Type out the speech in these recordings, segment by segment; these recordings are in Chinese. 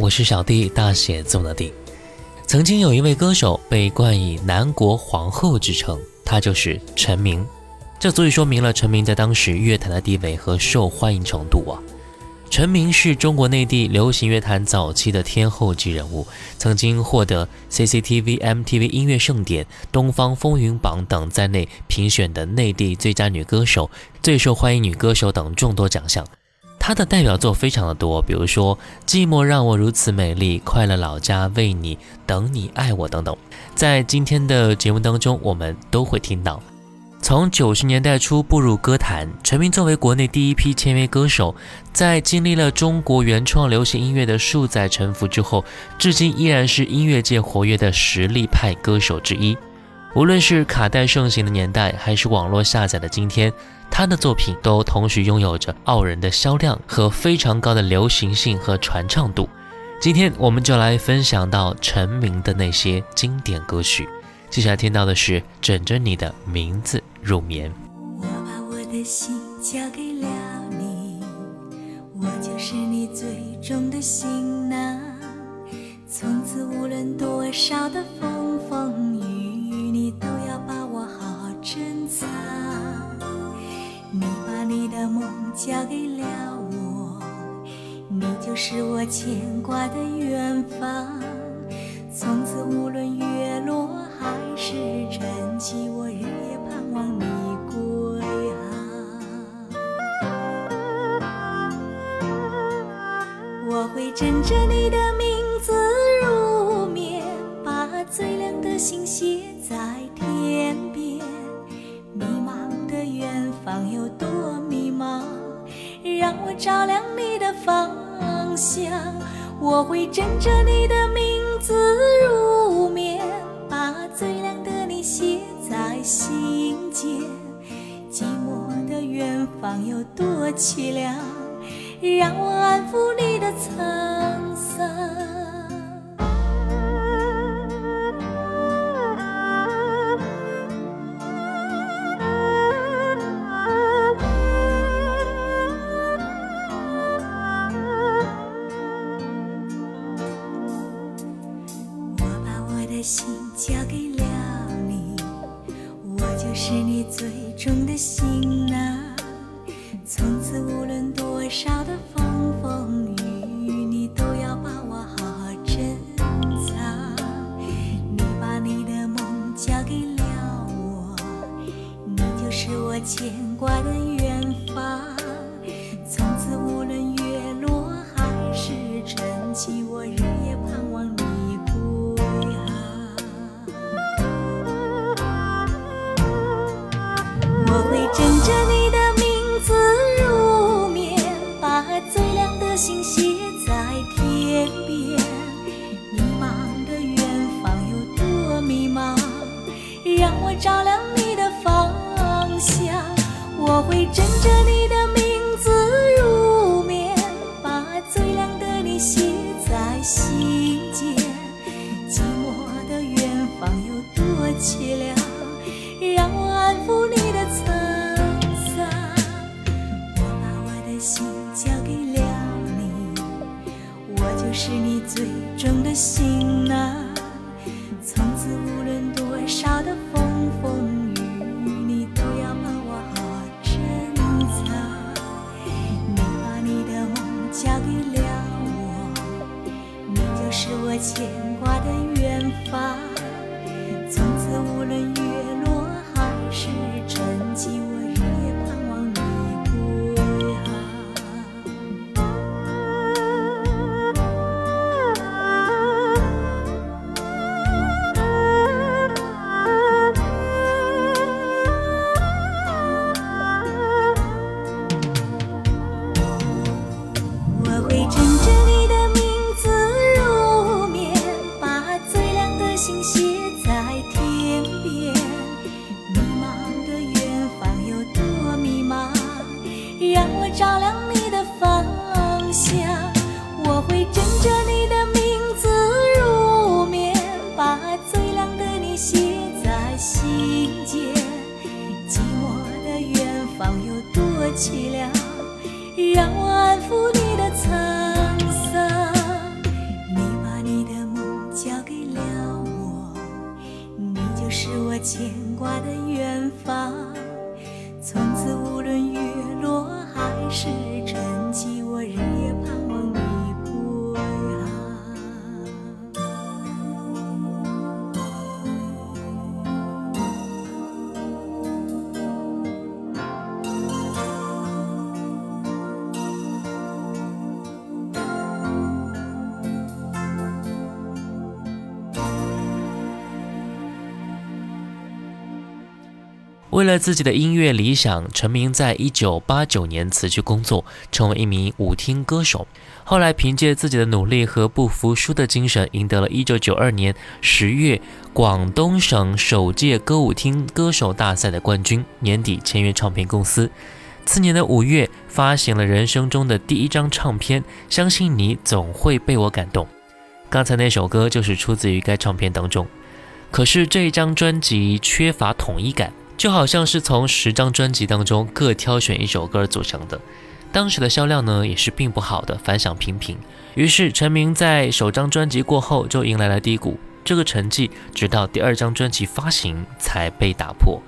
我是小弟，大写总的弟。曾经有一位歌手被冠以南国皇后之称，她就是陈明。这足以说明了陈明在当时乐坛的地位和受欢迎程度啊。陈明是中国内地流行乐坛早期的天后级人物，曾经获得 CCTV MTV 音乐盛典、东方风云榜等在内评选的内地最佳女歌手、最受欢迎女歌手等众多奖项。他的代表作非常的多，比如说《寂寞让我如此美丽》《快乐老家》《为你等你爱我》等等，在今天的节目当中，我们都会听到。从九十年代初步入歌坛，陈明作为国内第一批签约歌手，在经历了中国原创流行音乐的数载沉浮之后，至今依然是音乐界活跃的实力派歌手之一。无论是卡带盛行的年代，还是网络下载的今天，他的作品都同时拥有着傲人的销量和非常高的流行性和传唱度。今天我们就来分享到陈明的那些经典歌曲。接下来听到的是枕着你的名字入眠。我把我的心交给了你，我就是你最终的行囊。从此无论多少的风风雨雨，你都要把我好好珍藏。你把你的梦交给了我，你就是我牵挂的远方。从此无论月落还是晨起，我日夜盼望你归航。我会枕着你的名字，最亮的星写在天边。迷茫的远方有多迷茫，让我照亮你的方向。我会枕着你的名字入眠，把最亮的你写在心间。寂寞的远方有多凄凉，让我安抚你的沧桑。让为了自己的音乐理想，陈明在一九八九年辞去工作，成为一名舞厅歌手。后来凭借自己的努力和不服输的精神，赢得了一九九二年十月广东省首届歌舞厅歌手大赛的冠军。年底签约唱片公司，次年的五月发行了人生中的第一张唱片《相信你总会被我感动》。刚才那首歌就是出自于该唱片当中。可是这张专辑缺乏统一感。就好像是从十张专辑当中各挑选一首歌组成的，当时的销量呢也是并不好的，反响平平。于是陈明在首张专辑过后就迎来了低谷，这个成绩直到第二张专辑发行才被打破。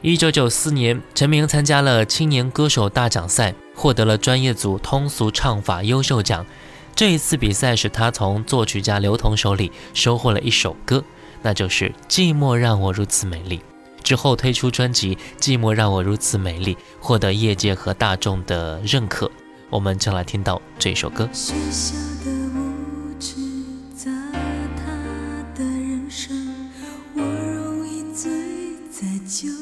一九九四年，陈明参加了青年歌手大奖赛，获得了专业组通俗唱法优秀奖。这一次比赛使他从作曲家刘同手里收获了一首歌，那就是《寂寞让我如此美丽》。之后推出专辑《寂寞让我如此美丽》，获得业界和大众的认可。我们就来听到这首歌。学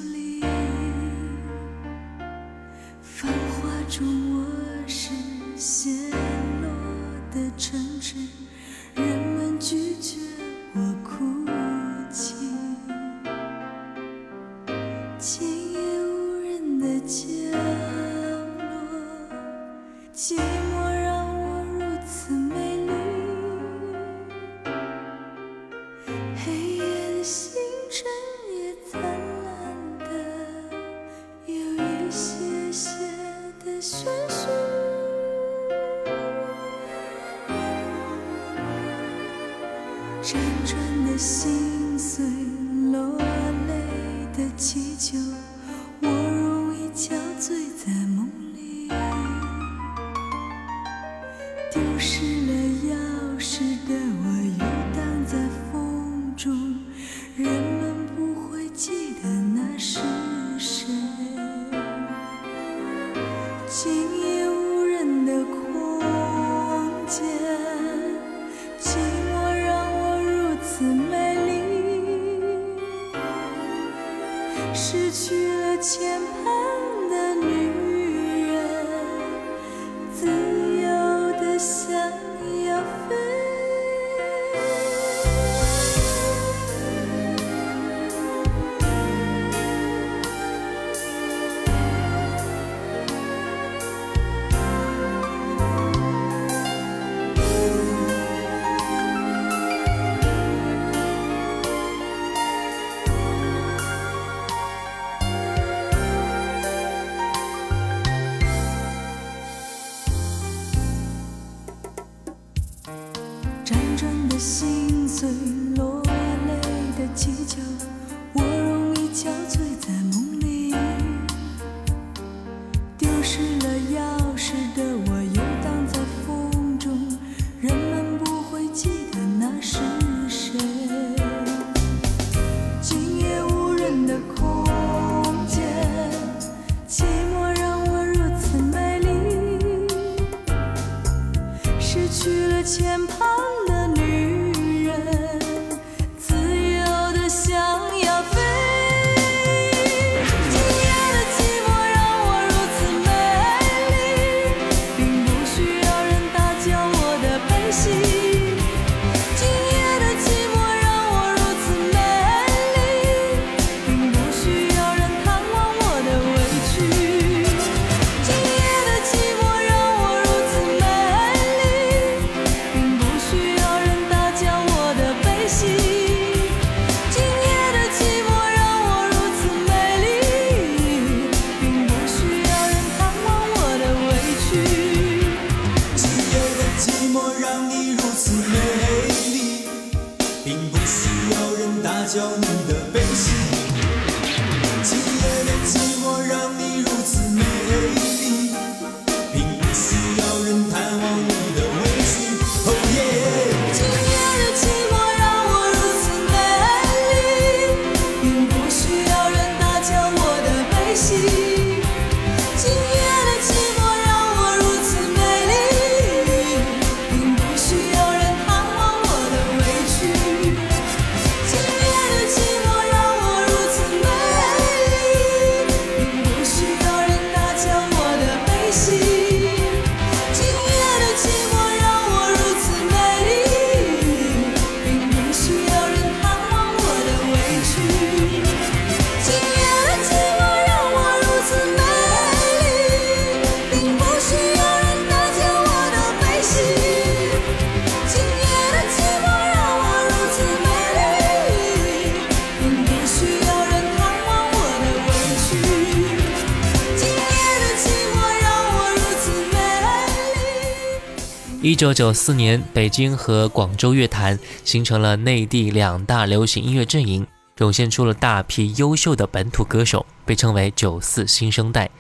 一九九四年北京和广州乐坛形成了内地两大流行音乐阵营涌现出了大批优秀的本土歌手被称为九四新生代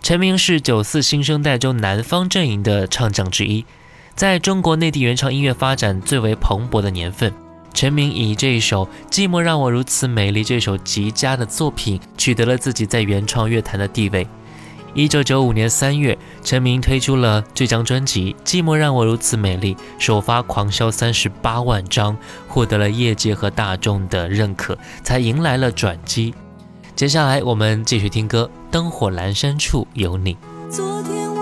陈明是九四新生代中南方阵营的唱将之一在中国内地原创音乐发展最为蓬勃的年份陈明以这一首寂寞让我如此美丽这首极佳的作品取得了自己在原创乐坛的地位一九九五年三月，陈明推出了这张专辑《寂寞让我如此美丽》，首发狂销三十八万张，获得了业界和大众的认可，才迎来了转机。接下来我们继续听歌，《灯火阑珊处有你》。昨天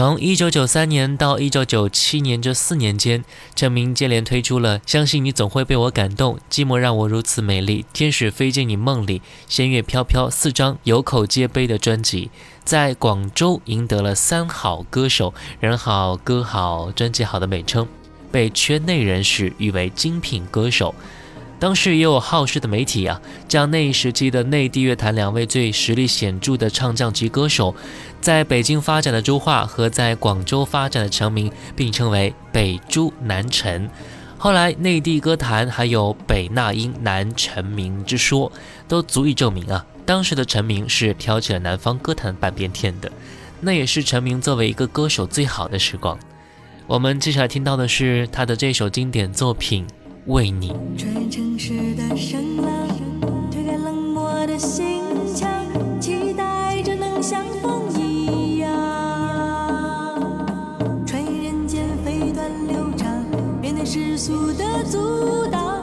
从一九九三年到一九九七年这四年间，陈明接连推出了《相信你总会被我感动》《寂寞让我如此美丽》《天使飞进你梦里》《仙乐飘飘》四张有口皆碑的专辑，在广州赢得了“三好歌手”“人好歌好专辑好”的美称，被圈内人士誉为精品歌手。当时也有好事的媒体啊，将那一时期的内地乐坛两位最实力显著的唱将级歌手，在北京发展的朱桦和在广州发展的陈明并称为北朱南陈。后来内地歌坛还有北那英南陈明之说，都足以证明啊，当时的陈明是挑起了南方歌坛半边天的。那也是陈明作为一个歌手最好的时光。我们接下来听到的是他的这首经典作品。为你，城市的声浪，推开冷漠的心世俗的阻挡，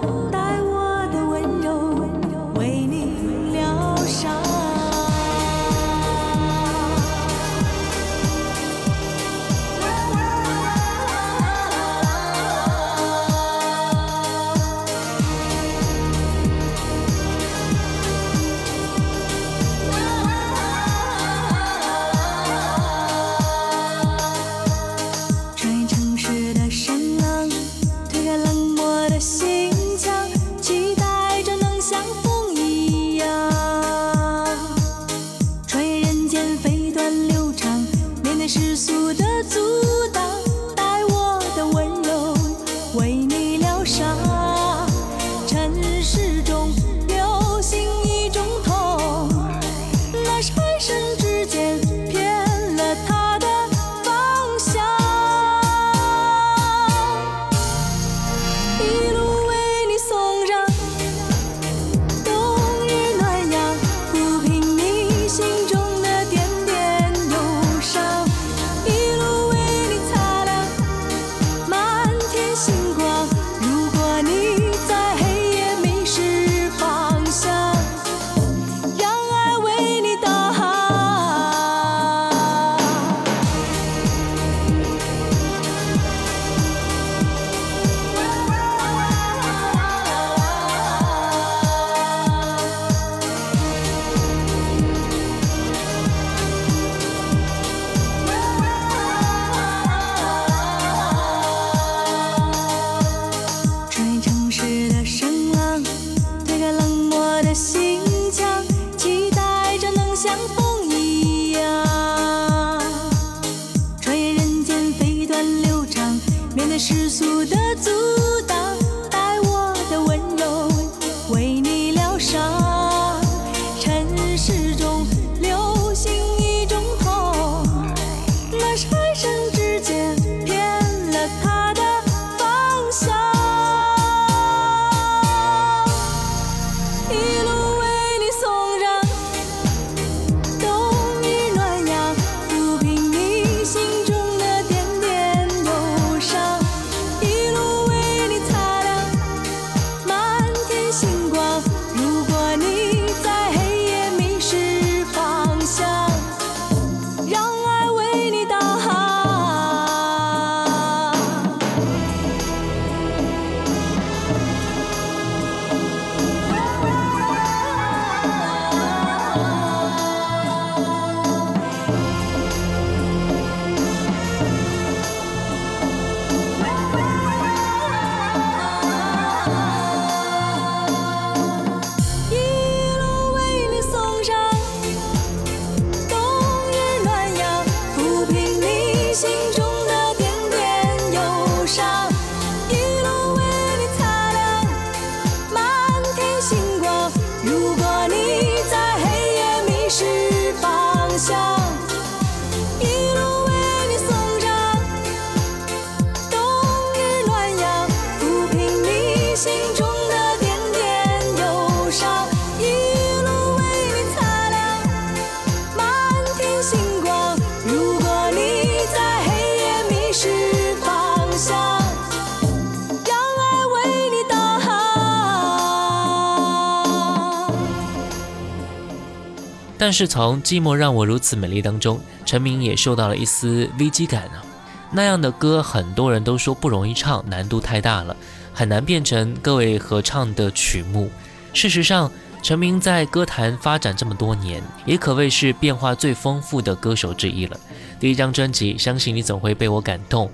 但是从《寂寞让我如此美丽》当中，陈明也受到了一丝危机感啊。那样的歌，很多人都说不容易唱，难度太大了，很难变成各位合唱的曲目。事实上，陈明在歌坛发展这么多年，也可谓是变化最丰富的歌手之一了。第一张专辑《相信你总会被我感动》，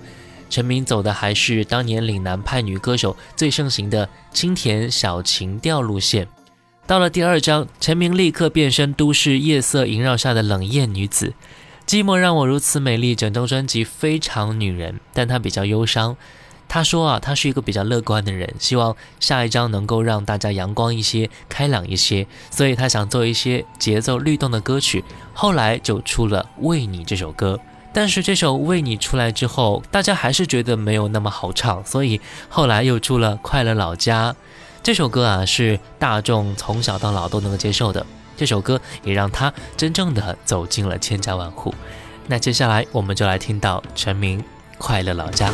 陈明走的还是当年岭南派女歌手最盛行的清甜小情调路线。到了第二章，陈明立刻变身都市夜色萦绕下的冷艳女子。寂寞让我如此美丽，整张专辑非常女人，但她比较忧伤。她说啊，她是一个比较乐观的人，希望下一张能够让大家阳光一些、开朗一些，所以她想做一些节奏律动的歌曲。后来就出了《为你》这首歌，但是这首《为你》出来之后，大家还是觉得没有那么好唱，所以后来又出了《快乐老家》这首歌啊，是大众从小到老都能够接受的。这首歌也让他真正的走进了千家万户。那接下来我们就来听到陈明《快乐老家》。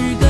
是个。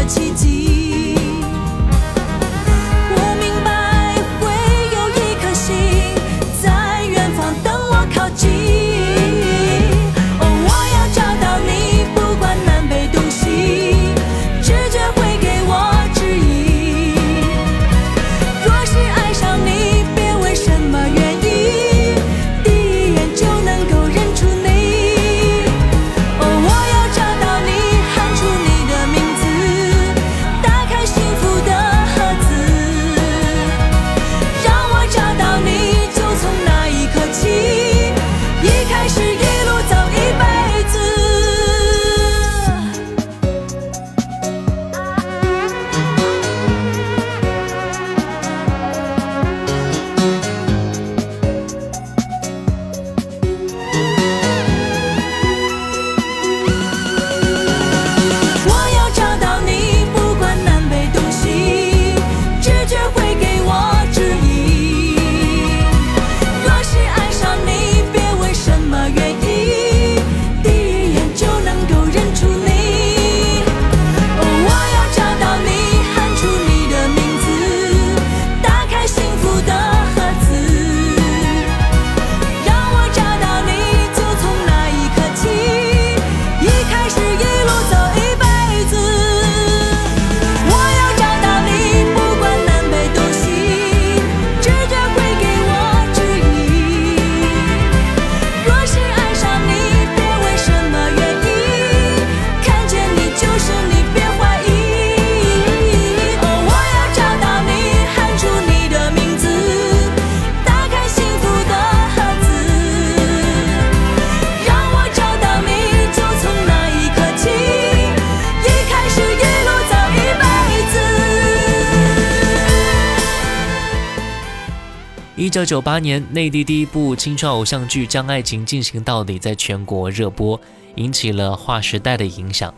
一九九八年，内地第一部青春偶像剧《将爱情进行到底》在全国热播，引起了划时代的影响。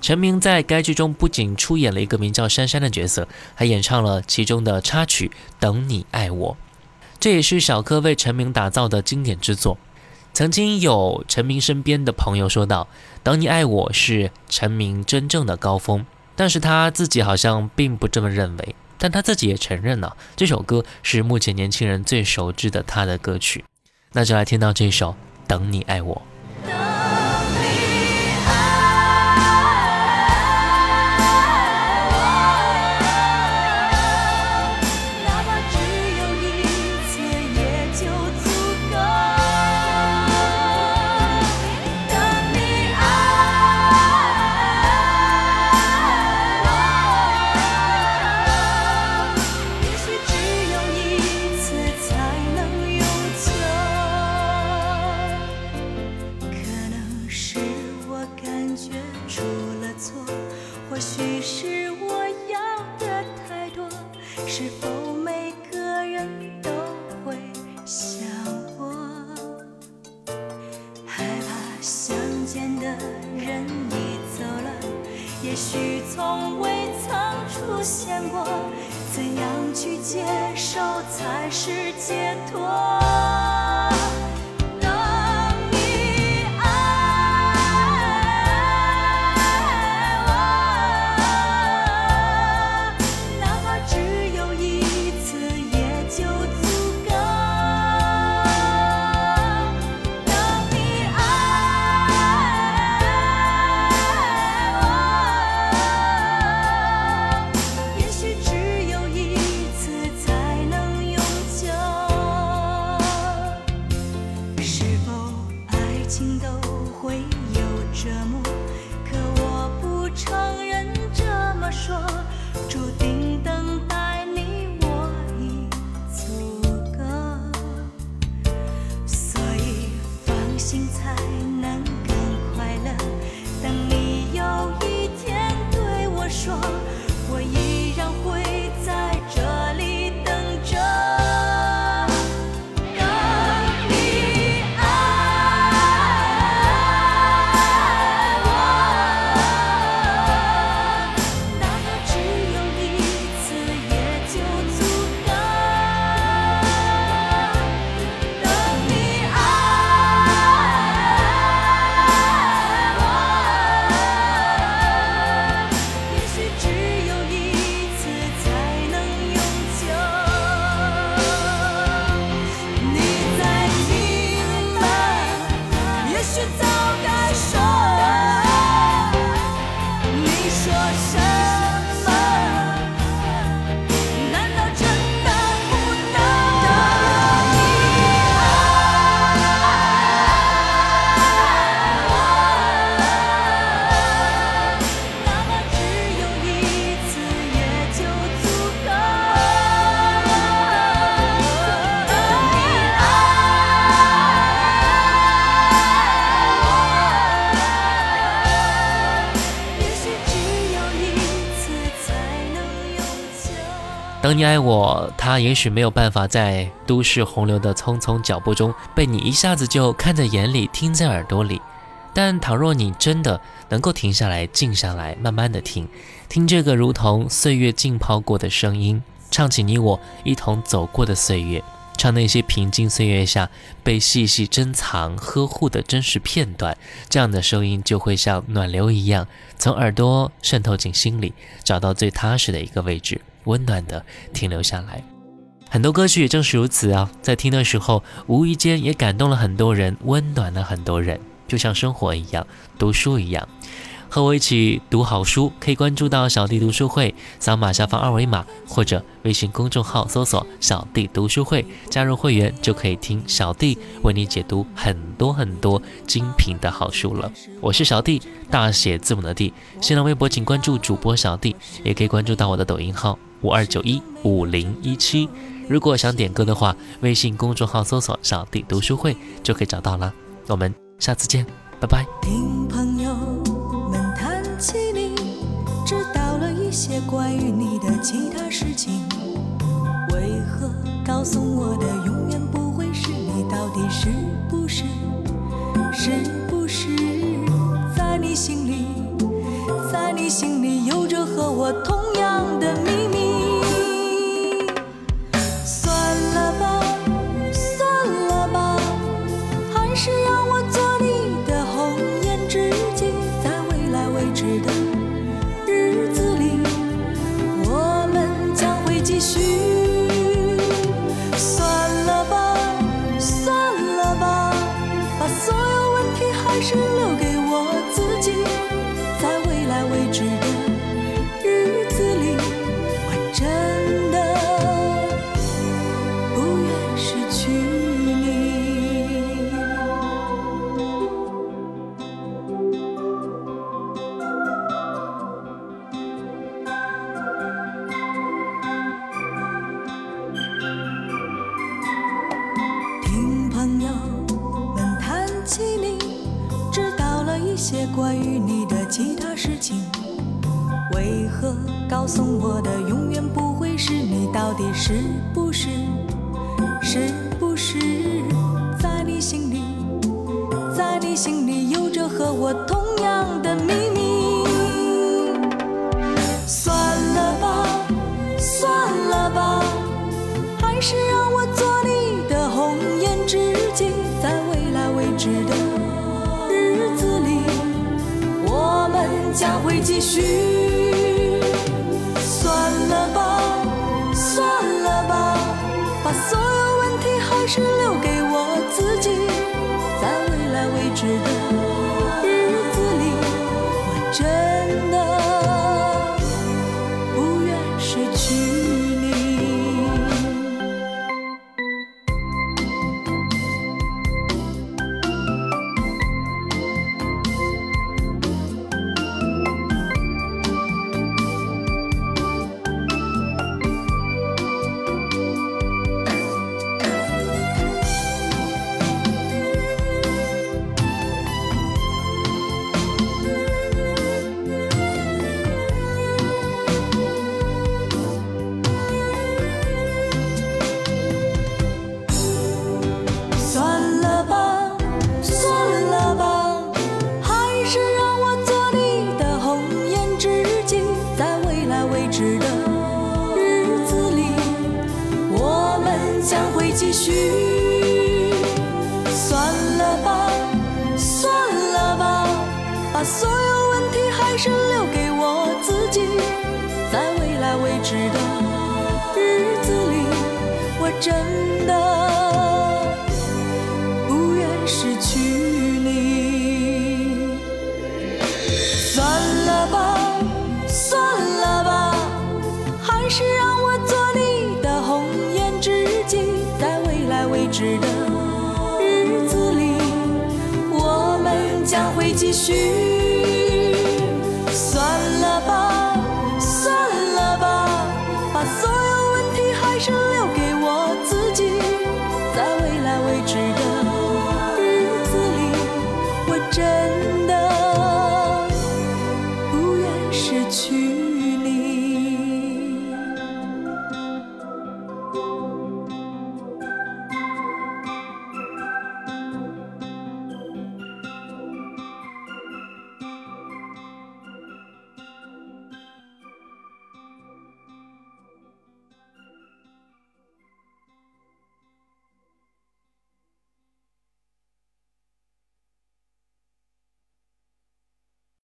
陈明在该剧中不仅出演了一个名叫珊珊的角色，还演唱了其中的插曲《等你爱我》，这也是小柯为陈明打造的经典之作。曾经有陈明身边的朋友说道：“等你爱我”是陈明真正的高峰，但是他自己好像并不这么认为。但他自己也承认了，这首歌是目前年轻人最熟知的他的歌曲。那就来听到这首《等你爱我》。你爱我，他也许没有办法在都市洪流的匆匆脚步中被你一下子就看在眼里、听在耳朵里。但倘若你真的能够停下来、静下来，慢慢的听，听这个如同岁月浸泡过的声音，唱起你我一同走过的岁月，唱那些平静岁月下被细细珍藏、呵护的真实片段，这样的声音就会像暖流一样，从耳朵渗透进心里，找到最踏实的一个位置。温暖的停留下来，很多歌曲也正是如此啊，在听的时候，无意间也感动了很多人，温暖了很多人，就像生活一样，读书一样，和我一起读好书，可以关注到小弟读书会，扫码下方二维码，或者微信公众号搜索“小弟读书会”，加入会员就可以听小弟为你解读很多很多精品的好书了。我是小弟，大写字母的弟，新浪微博请关注主播小弟，也可以关注到我的抖音号。五二九一五零一七。如果想点歌的话微信公众号搜索小弟读书会就可以找到了。我们下次见拜拜。听朋友们谈起你知道了一些关于你的其他事情为何告诉我的永远不会是你？到底是不是是不是在你心里在你心里有着和我同样的秘密？在你心里有着和我同样的秘密。算了吧算了吧还是让我做你的红颜知己在未来未知的日子里我们将会继续。将会继续。算了吧算了吧把所有问题还是留给我自己。在未来未知的日子里我真的继续。